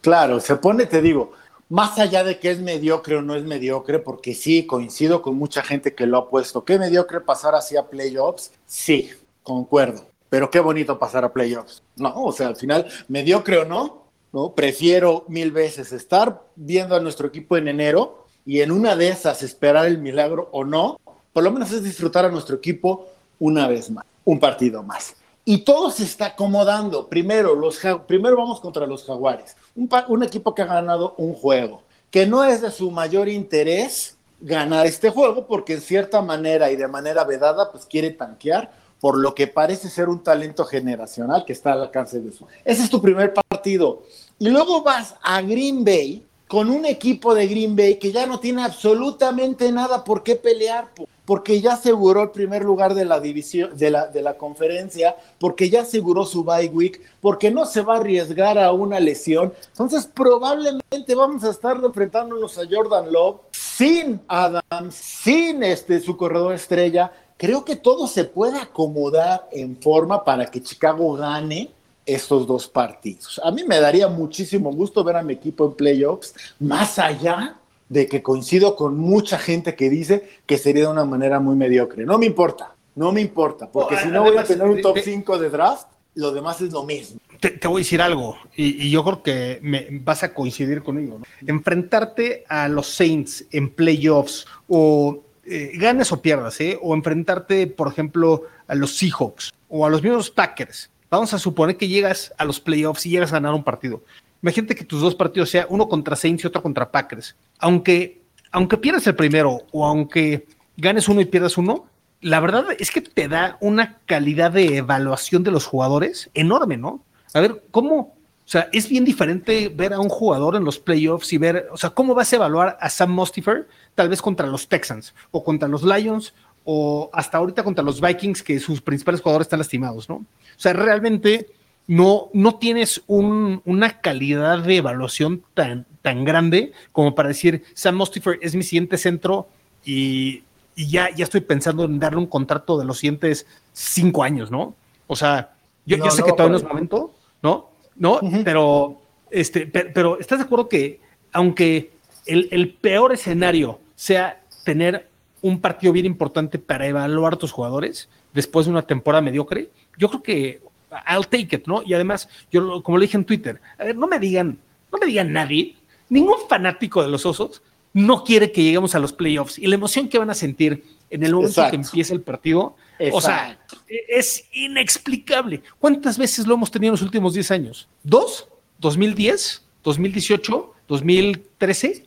Claro, se pone, te digo, más allá de que es mediocre o no es mediocre, porque sí, coincido con mucha gente que lo ha puesto. ¿Qué mediocre pasar así a playoffs? Sí, concuerdo. Pero qué bonito pasar a playoffs. No, o sea, al final, mediocre o no, ¿no? Prefiero mil veces estar viendo a nuestro equipo en enero y en una de esas esperar el milagro o no, por lo menos es disfrutar a nuestro equipo una vez más, un partido más. Y todo se está acomodando. Primero, los, primero vamos contra los Jaguares, un, equipo que ha ganado un juego, que no es de su mayor interés ganar este juego, porque en cierta manera y de manera vedada, pues quiere tanquear por lo que parece ser un talento generacional que está al alcance de su. Ese es tu primer partido. Y luego vas a Green Bay con un equipo de Green Bay que ya no tiene absolutamente nada por qué pelear porque ya aseguró el primer lugar de la división, de la, de la conferencia, porque ya aseguró su bye week, porque no se va a arriesgar a una lesión. Entonces, probablemente vamos a estar enfrentándonos a Jordan Love sin Adams, sin este, su corredor estrella. Creo que todo se puede acomodar en forma para que Chicago gane estos dos partidos. A mí me daría muchísimo gusto ver a mi equipo en playoffs, más allá de que coincido con mucha gente que dice que sería de una manera muy mediocre. No me importa, no me importa, porque si no voy a tener un top 5 de draft, lo demás es lo mismo. Te, te voy a decir algo, y, y, yo creo que me vas a coincidir conmigo. ¿no? Enfrentarte a los Saints en playoffs o eh, ganes o pierdas, ¿eh? o enfrentarte, por ejemplo, a los Seahawks o a los mismos Packers. Vamos a suponer que llegas a los playoffs y llegas a ganar un partido. Imagínate que tus dos partidos sea uno contra Saints y otro contra Packers. Aunque, aunque pierdas el primero o aunque ganes uno y pierdas uno, la verdad es que te da una calidad de evaluación de los jugadores enorme, ¿no? A ver, ¿cómo? O sea, es bien diferente ver a un jugador en los playoffs y ver, o sea, ¿cómo vas a evaluar a Sam Mostifer tal vez contra los Texans o contra los Lions o hasta ahorita contra los Vikings, que sus principales jugadores están lastimados, ¿no? O sea, realmente no, no tienes una calidad de evaluación tan, tan grande como para decir, Sam Mostifer es mi siguiente centro y, ya, ya estoy pensando en darle un contrato de los siguientes cinco años, ¿no? O sea, yo, sé que todavía no es momento, ¿no? ¿No? Pero, este, pero, ¿estás de acuerdo que aunque el, el peor escenario sea tener un partido bien importante para evaluar a tus jugadores después de una temporada mediocre, yo creo que I'll take it, ¿no? Y además, yo como le dije en Twitter, a ver, no me digan, no me digan nadie, ningún fanático de los osos no quiere que lleguemos a los playoffs y la emoción que van a sentir en el momento que empiece el partido, o sea, es inexplicable. ¿Cuántas veces lo hemos tenido en los últimos 10 años? ¿Dos? ¿2010? ¿2018? ¿2013?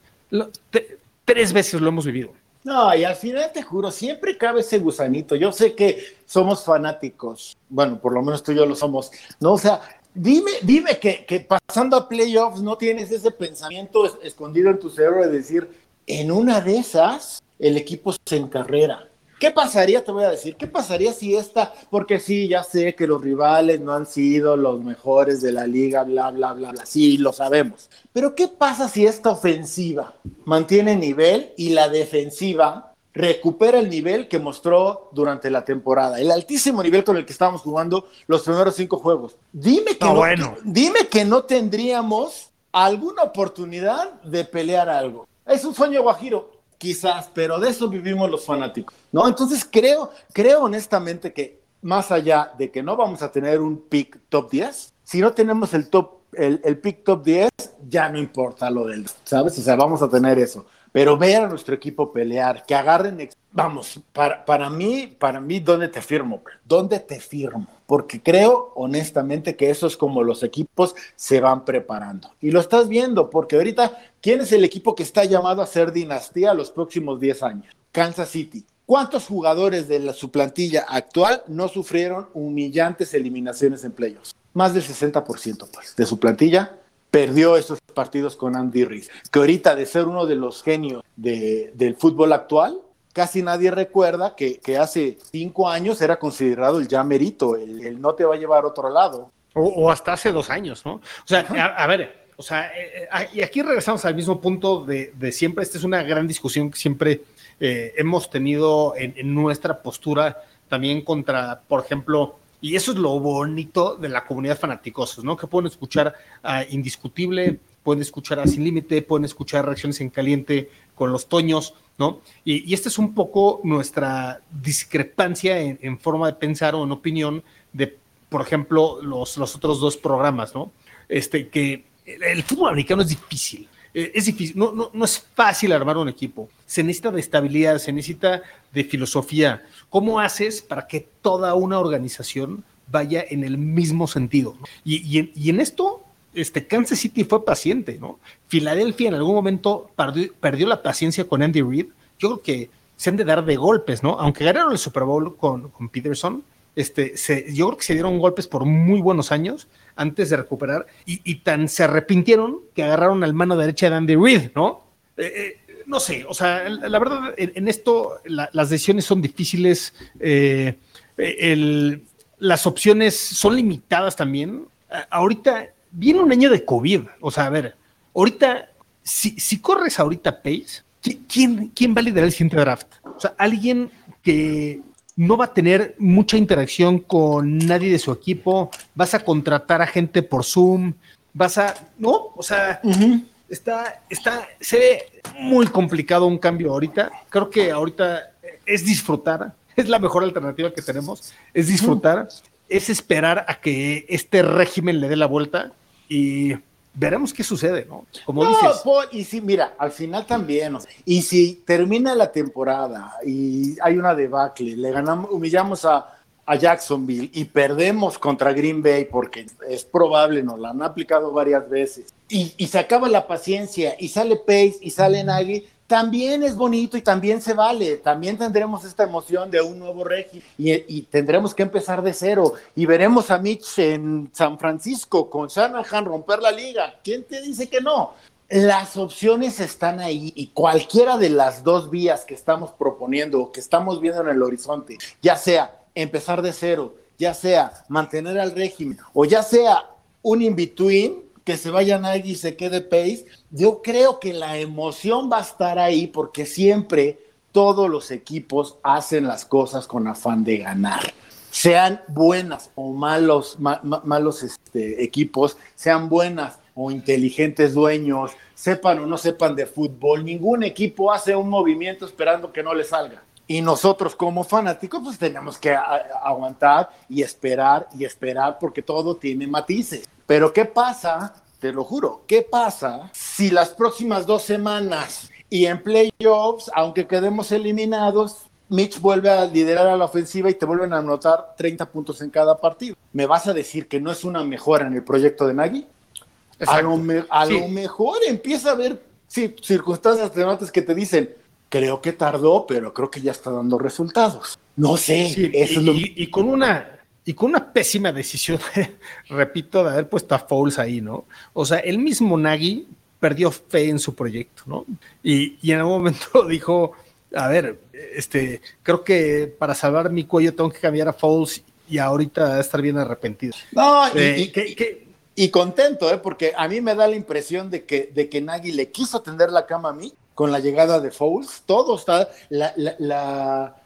tres veces lo hemos vivido. No, y al final te juro, siempre cabe ese gusanito. Yo sé que somos fanáticos, bueno, por lo menos tú y yo lo somos, ¿no? O sea, dime, dime que, que pasando a playoffs no tienes ese pensamiento escondido en tu cerebro de decir, en una de esas, el equipo se encarrera. ¿Qué pasaría, te voy a decir, qué pasaría si esta, porque sí, ya sé que los rivales no han sido los mejores de la liga, bla, bla, bla, bla, sí, lo sabemos, pero ¿qué pasa si esta ofensiva mantiene nivel y la defensiva recupera el nivel que mostró durante la temporada, el altísimo nivel con el que estábamos jugando los primeros cinco juegos? Dime que, no, dime que no tendríamos alguna oportunidad de pelear algo. Es un sueño guajiro, quizás, pero de eso vivimos los fanáticos, ¿no? Entonces creo, creo honestamente que más allá de que no vamos a tener un pick top 10, si no tenemos el top el, pick top 10, ya no importa lo del, ¿sabes? O sea, vamos a tener eso. Pero ver a nuestro equipo pelear, que agarren, vamos, para, para mí, para mí, ¿dónde te firmo? ¿Dónde te firmo? Porque creo honestamente que eso es como los equipos se van preparando. Y lo estás viendo, porque ahorita, ¿quién es el equipo que está llamado a ser dinastía los próximos 10 años? Kansas City. ¿Cuántos jugadores de la, su plantilla actual no sufrieron humillantes eliminaciones en playoffs? más del 60% pues, de su plantilla perdió esos partidos con Andy Reid, que ahorita de ser uno de los genios del fútbol actual, casi nadie recuerda que, hace cinco años era considerado el ya merito, el, no te va a llevar a otro lado. O, hasta hace dos años, ¿no? O sea, a, ver, o sea, eh, eh, y aquí regresamos al mismo punto de, siempre, esta es una gran discusión que siempre eh, hemos tenido en, en nuestra postura también contra, por ejemplo, y eso es lo bonito de la comunidad fanaticosos, ¿no? Que pueden escuchar a Indiscutible, pueden escuchar a Sin Límite, pueden escuchar reacciones en caliente con los Toños, Y, esta es un poco nuestra discrepancia en, forma de pensar o en opinión de, por ejemplo, los, los otros dos programas, ¿no? Este, que el fútbol americano es difícil. Eh, es difícil, no, no, no, es fácil armar un equipo. Se necesita de estabilidad, se necesita de filosofía. ¿Cómo haces para que toda una organización vaya en el mismo sentido? Y, y, en, esto, este, Kansas City fue paciente, ¿no? Filadelfia en algún momento perdió, la paciencia con Andy Reid. Yo creo que se han de dar de golpes, ¿no? Aunque ganaron el Super Bowl con, con Peterson, este, yo creo que se dieron golpes por muy buenos años antes de recuperar y, tan se arrepintieron que agarraron al mano derecha de Andy Reid, ¿no? Eh, eh, no sé, o sea, la, verdad, en, esto las decisiones son difíciles, eh, las opciones son limitadas también. ahorita viene un año de COVID, o sea, a ver, ahorita, si, si corres ahorita Pace, ¿quién, ¿quién va a liderar el siguiente draft? O sea, alguien que no va a tener mucha interacción con nadie de su equipo, vas a contratar a gente por Zoom, vas a, ¿no? O sea, está, está, se ve muy complicado un cambio ahorita. Creo que ahorita es disfrutar, es la mejor alternativa que tenemos, es disfrutar, es esperar a que este régimen le dé la vuelta y veremos qué sucede, ¿no? Como dices. y sí, mira, al final también, y si termina la temporada y hay una debacle, le ganamos, humillamos a, a Jacksonville y perdemos contra Green Bay porque es probable, nos la han aplicado varias veces, y, y se acaba la paciencia y sale Pace y sale Nagy, también es bonito y también se vale. También tendremos esta emoción de un nuevo régimen y, tendremos que empezar de cero. Y veremos a Mitch en San Francisco con Shanahan romper la liga. ¿Quién te dice que no? las opciones están ahí y cualquiera de las dos vías que estamos proponiendo o que estamos viendo en el horizonte, ya sea empezar de cero, ya sea mantener al régimen o ya sea un in-between, que se vaya nadie y se quede pace, yo creo que la emoción va a estar ahí porque siempre todos los equipos hacen las cosas con afán de ganar. Sean buenas o malos, malos este, equipos, sean buenas o inteligentes dueños, sepan o no sepan de fútbol, ningún equipo hace un movimiento esperando que no le salga. Y nosotros como fanáticos pues tenemos que aguantar y esperar y esperar porque todo tiene matices. Pero ¿qué pasa? Te lo juro, ¿qué pasa si las próximas dos semanas y en playoffs, aunque quedemos eliminados, Mitch vuelve a liderar a la ofensiva y te vuelven a anotar 30 puntos en cada partido? ¿Me vas a decir que no es una mejora en el proyecto de Nagy? A, lo, mejor empieza a haber circunstancias atenuantes que te dicen, creo que tardó, pero creo que ya está dando resultados. No sé. y, con una y con una pésima decisión, <laughs> repito, de haber puesto a Fouls ahí, ¿no? O sea, el mismo Nagy perdió fe en su proyecto, ¿no? Y, y en algún momento <laughs> dijo, a ver, este, creo que para salvar mi cuello tengo que cambiar a Fouls y ahorita estar bien arrepentido. No, y, eh, y, contento, ¿eh? porque a mí me da la impresión de que, de que Nagy le quiso tender la cama a mí con la llegada de Fouls, todo está, la, la,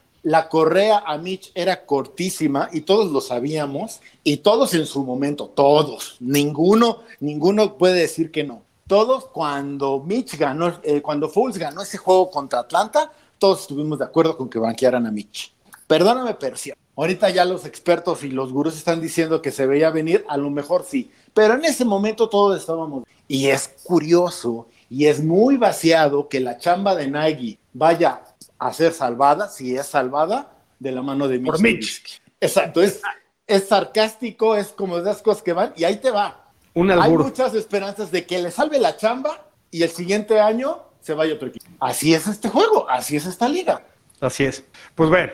correa a Mitch era cortísima y todos lo sabíamos, y todos en su momento, todos, ninguno, ninguno puede decir que no. Todos cuando Mitch ganó, eh, cuando Fouls ganó ese juego contra Atlanta, todos estuvimos de acuerdo con que banquearan a Mitch. Perdóname, Persia. Ahorita ya los expertos y los gurús están diciendo que se veía venir, a lo mejor sí, pero en ese momento todos estábamos. Y es curioso y es muy vaciado que la chamba de Nagy vaya a ser salvada, si es salvada, de la mano de Mitch. Exacto, es, es sarcástico, es como de las cosas que van, y ahí te va. Hay muchas esperanzas de que le salve la chamba y el siguiente año se vaya otro equipo. Así es este juego, así es esta liga. Así es. Pues bueno,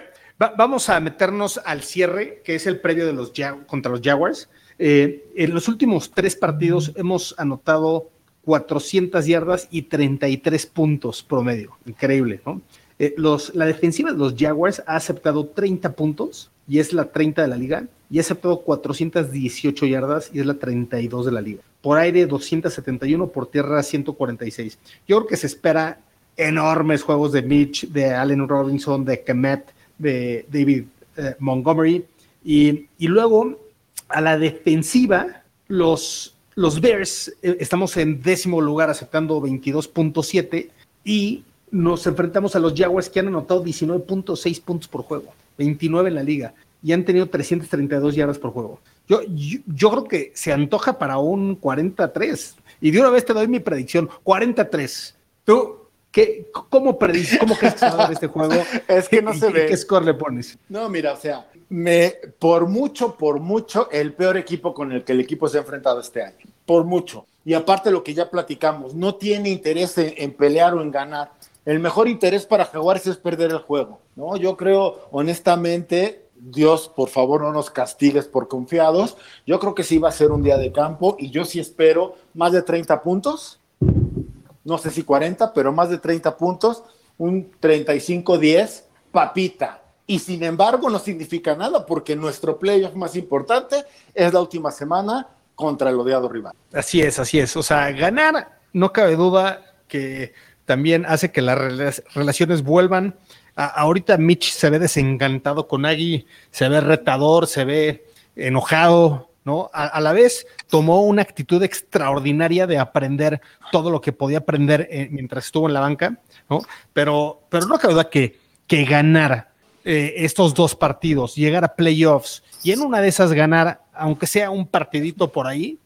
vamos a meternos al cierre, que es el previo de los contra los Jaguars. Eh, en los últimos tres partidos hemos anotado 400 yardas y 33 puntos promedio. Increíble, ¿no? Eh, la defensiva de los Jaguars ha aceptado 30 puntos y es la 30 de la liga, y ha aceptado 418 yardas y es la 32 de la liga. Por aire 271, por tierra 146. Yo creo que se espera enormes juegos de Mitch, de Allen Robinson, de Kemet, de David eh, Montgomery. Y, y luego a la defensiva, los los Bears eh, estamos en décimo lugar aceptando 22.7 y nos enfrentamos a los Jaguars que han anotado 19.6 puntos por juego, 29 en la liga y han tenido 332 yardas por juego. Yo, yo, creo que se antoja para un 43 y de una vez te doy mi predicción, 43. ¿Tú qué, cómo predices, cómo crees que se va a dar este juego? <laughs> es que no se ve. ¿Qué score le pones? No, mira, o sea, me, por mucho, por mucho, el peor equipo con el que el equipo se ha enfrentado este año. Por mucho. Y aparte lo que ya platicamos, no tiene interés en, pelear o en ganar. El mejor interés para Jaguares es perder el juego. ¿no? Yo creo, honestamente, Dios, por favor, no nos castigues por confiados. Yo creo que sí va a ser un día de campo y yo sí espero más de 30 puntos. No sé si 40, pero más de 30 puntos. Un 35-10, papita y sin embargo no significa nada porque nuestro playoff más importante es la última semana contra el odiado rival. Así es, así es. O sea, ganar, no cabe duda que también hace que las relaciones vuelvan. ahorita Mitch se ve desencantado con Agui, se ve retador, se ve enojado, ¿no? A, la vez tomó una actitud extraordinaria de aprender todo lo que podía aprender eh, mientras estuvo en la banca, ¿no? Pero, pero no cabe duda que, que ganar eh, estos dos partidos, llegar a playoffs y en una de esas ganar, aunque sea un partidito por ahí,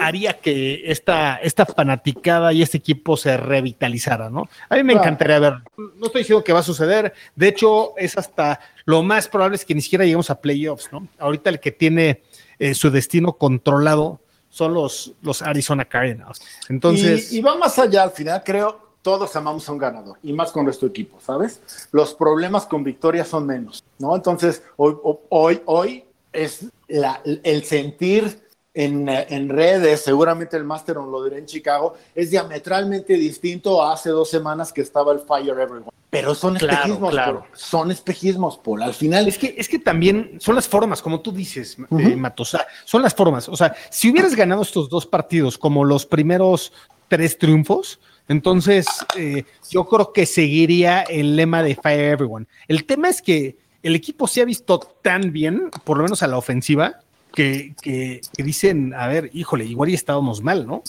haría que esta, esta fanaticada y este equipo se revitalizara, ¿no? A mí me encantaría ver, no estoy diciendo que va a suceder, de hecho es hasta lo más probable es que ni siquiera lleguemos a playoffs, ¿no? Ahorita el que tiene eh, su destino controlado son los, los Arizona Cardinals. Entonces... y va más allá, al final creo, todos amamos a un ganador y más con nuestro equipo, ¿sabes? Los problemas con victoria son menos, ¿no? Entonces, hoy, hoy, hoy es la, el sentir en, en redes, seguramente el Master lo diré en Chicago, es diametralmente distinto a hace dos semanas que estaba el Fire Everyone. Pero son Claro, espejismos, claro. Paul. Son espejismos, Paul. Al final Es que, es que también son las formas, como tú dices, eh, Matosa, son las formas. O sea, si hubieras ganado estos dos partidos como los primeros tres triunfos, entonces eh, yo creo que seguiría el lema de Fire Everyone. El tema es que el equipo se ha visto tan bien, por lo menos a la ofensiva, que, que- que dicen, a ver, híjole, igual ya estábamos mal, ¿no?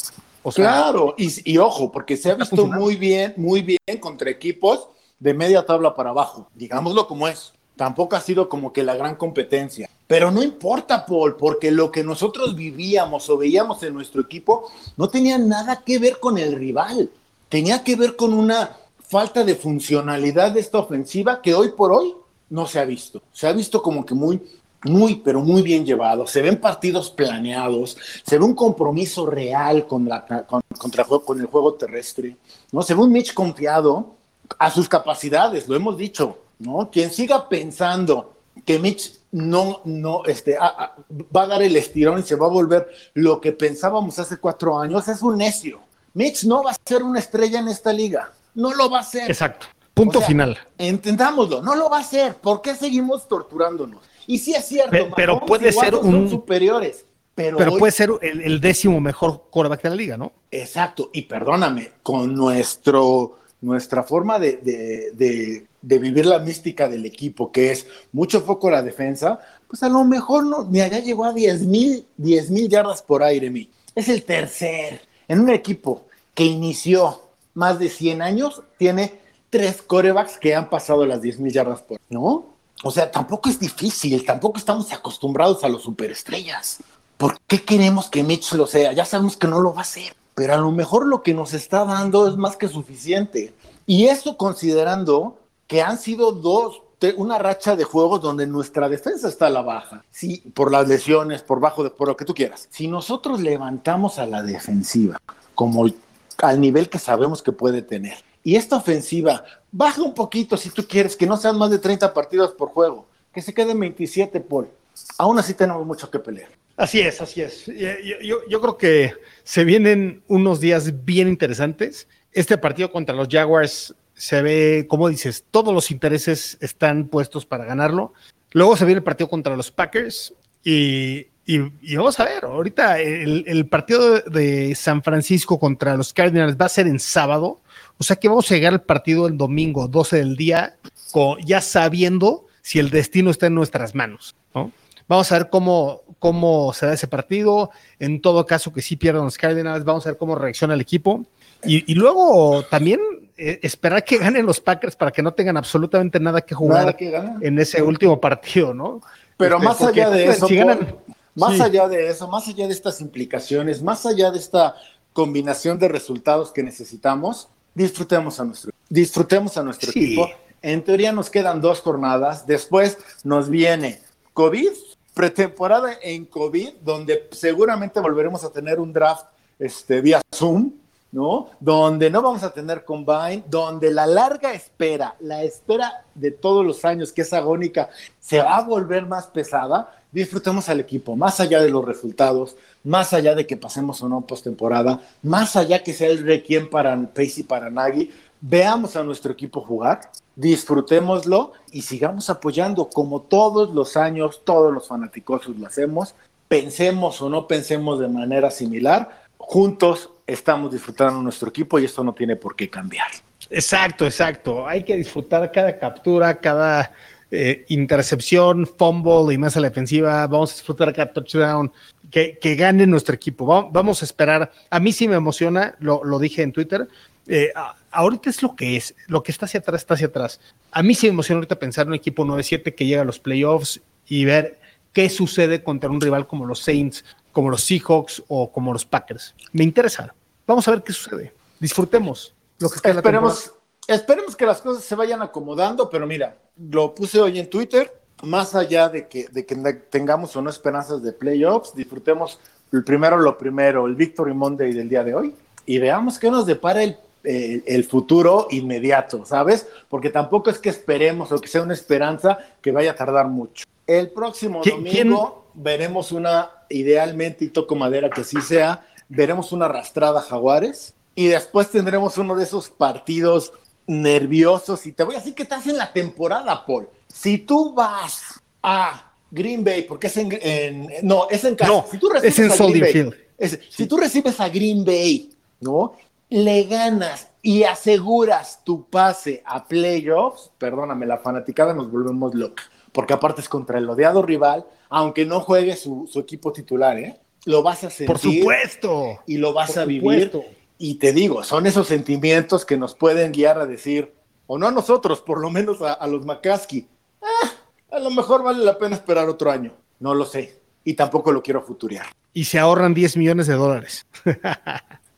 O sea, Claro, y, y ojo, porque se ha visto muy bien, muy bien contra equipos de media tabla para abajo, digámoslo como es. Tampoco ha sido como que la gran competencia. Pero no importa, Paul, porque lo que nosotros vivíamos o veíamos en nuestro equipo no tenía nada que ver con el rival. Tenía que ver con una falta de funcionalidad de esta ofensiva que hoy por hoy no se ha visto. Se ha visto como que muy, muy, pero muy bien llevado. Se ven partidos planeados, se ve un compromiso real con, la, con, contra, con el juego terrestre, ¿no? Se ve un Mitch confiado a sus capacidades, lo hemos dicho, ¿no? Quien siga pensando que Mitch no, no, este, a- a- va a dar el estirón y se va a volver lo que pensábamos hace cuatro años, es un necio. Mitch no va a ser una estrella en esta liga, no lo va a ser. exacto. Punto O sea, final. Entendámoslo, no lo va a hacer. ¿Por qué seguimos torturándonos? Y sí es cierto, Pe- pero puede ser Watson son un- superiores. Pero, Pero hoy- puede ser el, el décimo mejor quarterback de la liga, ¿no? Exacto, y perdóname, con nuestro, nuestra forma de, de- de- de vivir la mística del equipo, que es mucho foco la defensa, pues a lo mejor no, ni allá llegó a 10 mil 10 mil yardas por aire, mi. Es el tercer. En un equipo que inició más de 100 años, tiene tres corebacks que han pasado las 10 mil yardas por ¿no? O sea, tampoco es difícil, tampoco estamos acostumbrados a los superestrellas. ¿Por qué queremos que Mitch lo sea? Ya sabemos que no lo va a hacer, pero a lo mejor lo que nos está dando es más que suficiente. Y eso considerando que han sido dos, una racha de juegos donde nuestra defensa está a la baja. Sí, por las lesiones, por bajo, de, por lo que tú quieras. Si nosotros levantamos a la defensiva como al nivel que sabemos que puede tener, y esta ofensiva baja un poquito si tú quieres, que no sean más de 30 partidos por juego, que se queden 27 por. Aún así tenemos mucho que pelear. Así es, así es. Yo, creo que se vienen unos días bien interesantes. Este partido contra los Jaguars se ve, como dices, todos los intereses están puestos para ganarlo. Luego se viene el partido contra los Packers y, y- y vamos a ver, ahorita el, el partido de San Francisco contra los Cardinals va a ser en sábado. O sea que vamos a llegar al partido el domingo 12 del día, con- ya sabiendo si el destino está en nuestras manos. ¿no? Vamos a ver cómo, cómo se da ese partido. En todo caso, que sí pierdan los Cardinals, vamos a ver cómo reacciona el equipo. Y, y luego también eh, esperar que ganen los Packers para que no tengan absolutamente nada que jugar Nada que en ese último partido, ¿no? Pero Este, más allá de eso, si más sí. allá de eso, más allá de estas implicaciones, más allá de esta combinación de resultados que necesitamos, disfrutemos a nuestro, disfrutemos a nuestro Sí. equipo. En teoría nos quedan dos jornadas, después nos viene COVID, pretemporada en COVID, donde seguramente volveremos a tener un draft este, vía Zoom, ¿no? Donde no vamos a tener combine, donde la larga espera, la espera de todos los años, que es agónica, se va a volver más pesada. Disfrutemos al equipo, más allá de los resultados, más allá de que pasemos o no postemporada, más allá que sea el requiem para Pace y para Nagy, veamos a nuestro equipo jugar, disfrutémoslo y sigamos apoyando como todos los años, todos los fanáticos lo hacemos, pensemos o no pensemos de manera similar, juntos estamos disfrutando nuestro equipo y esto no tiene por qué cambiar. Exacto, exacto. Hay que disfrutar cada captura, cada eh, intercepción, fumble y más a la defensiva. Vamos a disfrutar cada touchdown. Que, que gane nuestro equipo. Va- Vamos a esperar. A mí sí me emociona, lo, lo dije en Twitter. eh, ahorita es lo que es, lo que está hacia atrás, está hacia atrás. A mí sí me emociona ahorita pensar en un equipo 9-7 que llega a los playoffs y ver qué sucede contra un rival como los Saints, como los Seahawks o como los Packers. Me interesa. Vamos a ver qué sucede. Disfrutemos lo que está. Esperemos, esperemos que las cosas se vayan acomodando, pero mira, lo puse hoy en Twitter, más allá de que, de que tengamos o no esperanzas de playoffs, disfrutemos el primero lo primero, el Victory Monday del día de hoy, y veamos qué nos depara el, el- el futuro inmediato, ¿sabes? Porque tampoco es que esperemos o que sea una esperanza que vaya a tardar mucho. El próximo ¿Qui- quién- domingo veremos una, idealmente, y toco madera que sí sea, veremos una arrastrada Jaguares y después tendremos uno de esos partidos nerviosos. Y te voy a decir que estás en la temporada, Paul. Si tú vas a Green Bay, porque es en, no, es en casa. No, si tú es en Soldier Field. Es, Si tú recibes a Green Bay, ¿no? Le ganas y aseguras tu pase a playoffs, perdóname, la fanaticada nos volvemos loca, porque aparte es contra el odiado rival, aunque no juegue su, su equipo titular, ¿eh? Lo vas a sentir. Por supuesto. Y lo vas Por a vivir. supuesto. Y te digo, son esos sentimientos que nos pueden guiar a decir, o no a nosotros, por lo menos a, a los McCaskey, "Ah, a lo mejor vale la pena esperar otro año. No lo sé. Y tampoco lo quiero futurear. Y se ahorran 10 millones de dólares.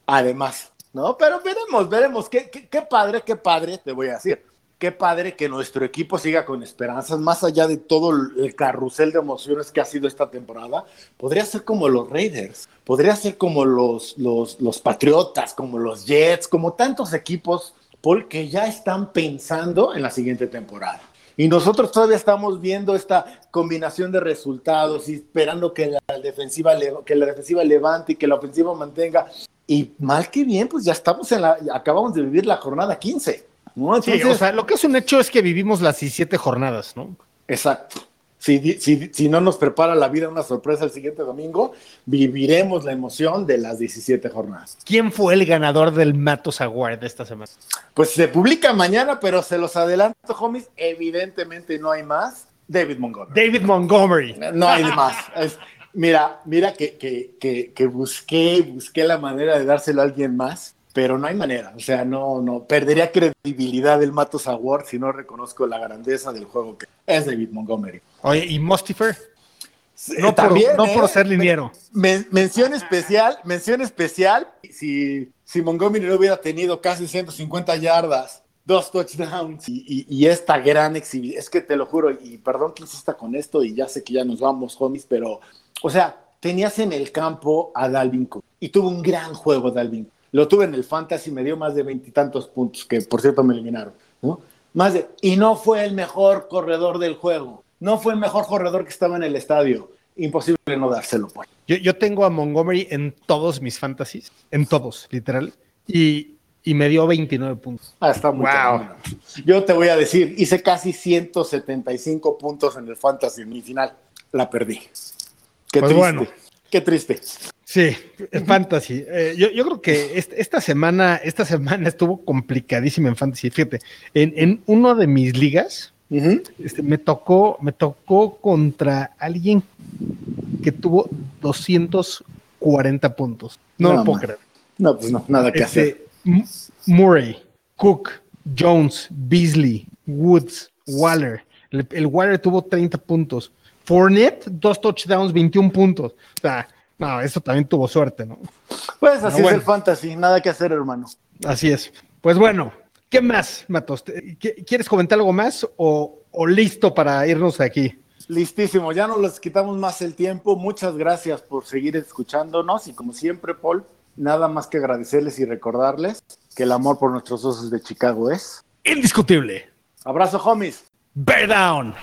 Además, ¿no? Pero veremos, veremos. Qué, qué, qué padre, qué padre, te voy a decir. Qué padre que nuestro equipo siga con esperanzas, más allá de todo el carrusel de emociones que ha sido esta temporada. Podría ser como los Raiders, podría ser como los, los, los Patriotas, como los Jets, como tantos equipos, Paul, que ya están pensando en la siguiente temporada. Y nosotros todavía estamos viendo esta combinación de resultados y esperando que la defensiva, que la defensiva levante y que la ofensiva mantenga. Y mal que bien, pues ya estamos en la, acabamos de vivir la jornada 15. ¿No? Sí, Entonces, o sea, lo que es un hecho es que vivimos las 17 jornadas, ¿no? Exacto. Si, di- si, si no nos prepara la vida una sorpresa el siguiente domingo, viviremos la emoción de las 17 jornadas. ¿Quién fue el ganador del Matos Award de esta semana? Pues se publica mañana, pero se los adelanto, homies. Evidentemente no hay más. David Montgomery. David Montgomery. No hay más. Es- mira, mira que, que, que, que busqué, busqué la manera de dárselo a alguien más, pero no hay manera. O sea, no, no. Perdería credibilidad del Matos Award si no reconozco la grandeza del juego que es David Montgomery. Oye, ¿y Mustifer? No, Eh, también, por, no ¿eh? por ser liniero. Men- mención especial, mención especial. Si, si Montgomery no hubiera tenido casi 150 yardas, dos touchdowns y, y- y esta gran exhibición, es que te lo juro, y perdón que insista con esto, y ya sé que ya nos vamos, homies, pero, o sea, tenías en el campo a Dalvin Cook y tuvo un gran juego, Dalvin. Cook. Lo tuve en el Fantasy, me dio más de veintitantos puntos, que por cierto me eliminaron, ¿no? Más de, y no fue el mejor corredor del juego, no fue el mejor corredor que estaba en el estadio. Imposible no dárselo, pues. Yo, yo tengo a Montgomery en todos mis fantasies, en todos, literal, y, y me dio 29 puntos. Ah, está muy Wow. Yo te voy a decir, hice casi 175 puntos en el Fantasy en mi final. La perdí. Qué Pues triste. bueno. Qué triste. Sí, es fantasy. Eh, yo, yo creo que est- esta semana, esta semana estuvo complicadísima en fantasy. Fíjate, en, en uno de mis ligas, este, me tocó, me tocó contra alguien que tuvo 240 puntos. No, No, lo puedo creer. No, pues no, nada que hacer. Este, M- Murray, Cook, Jones, Beasley, Woods, Waller. El, el Waller tuvo 30 puntos. Fournette, dos touchdowns, 21 puntos. O sea, no, eso también tuvo suerte, ¿no? Pues así bueno. es el Fantasy, nada que hacer, hermano. Así es. Pues bueno, ¿qué más, Matos? ¿Te- qu- ¿Quieres comentar algo más o, o listo para irnos de aquí? Listísimo, ya no les quitamos más el tiempo. Muchas gracias por seguir escuchándonos y como siempre, Paul, nada más que agradecerles y recordarles que el amor por nuestros osos de Chicago es. Indiscutible. Abrazo, homies. Bear down.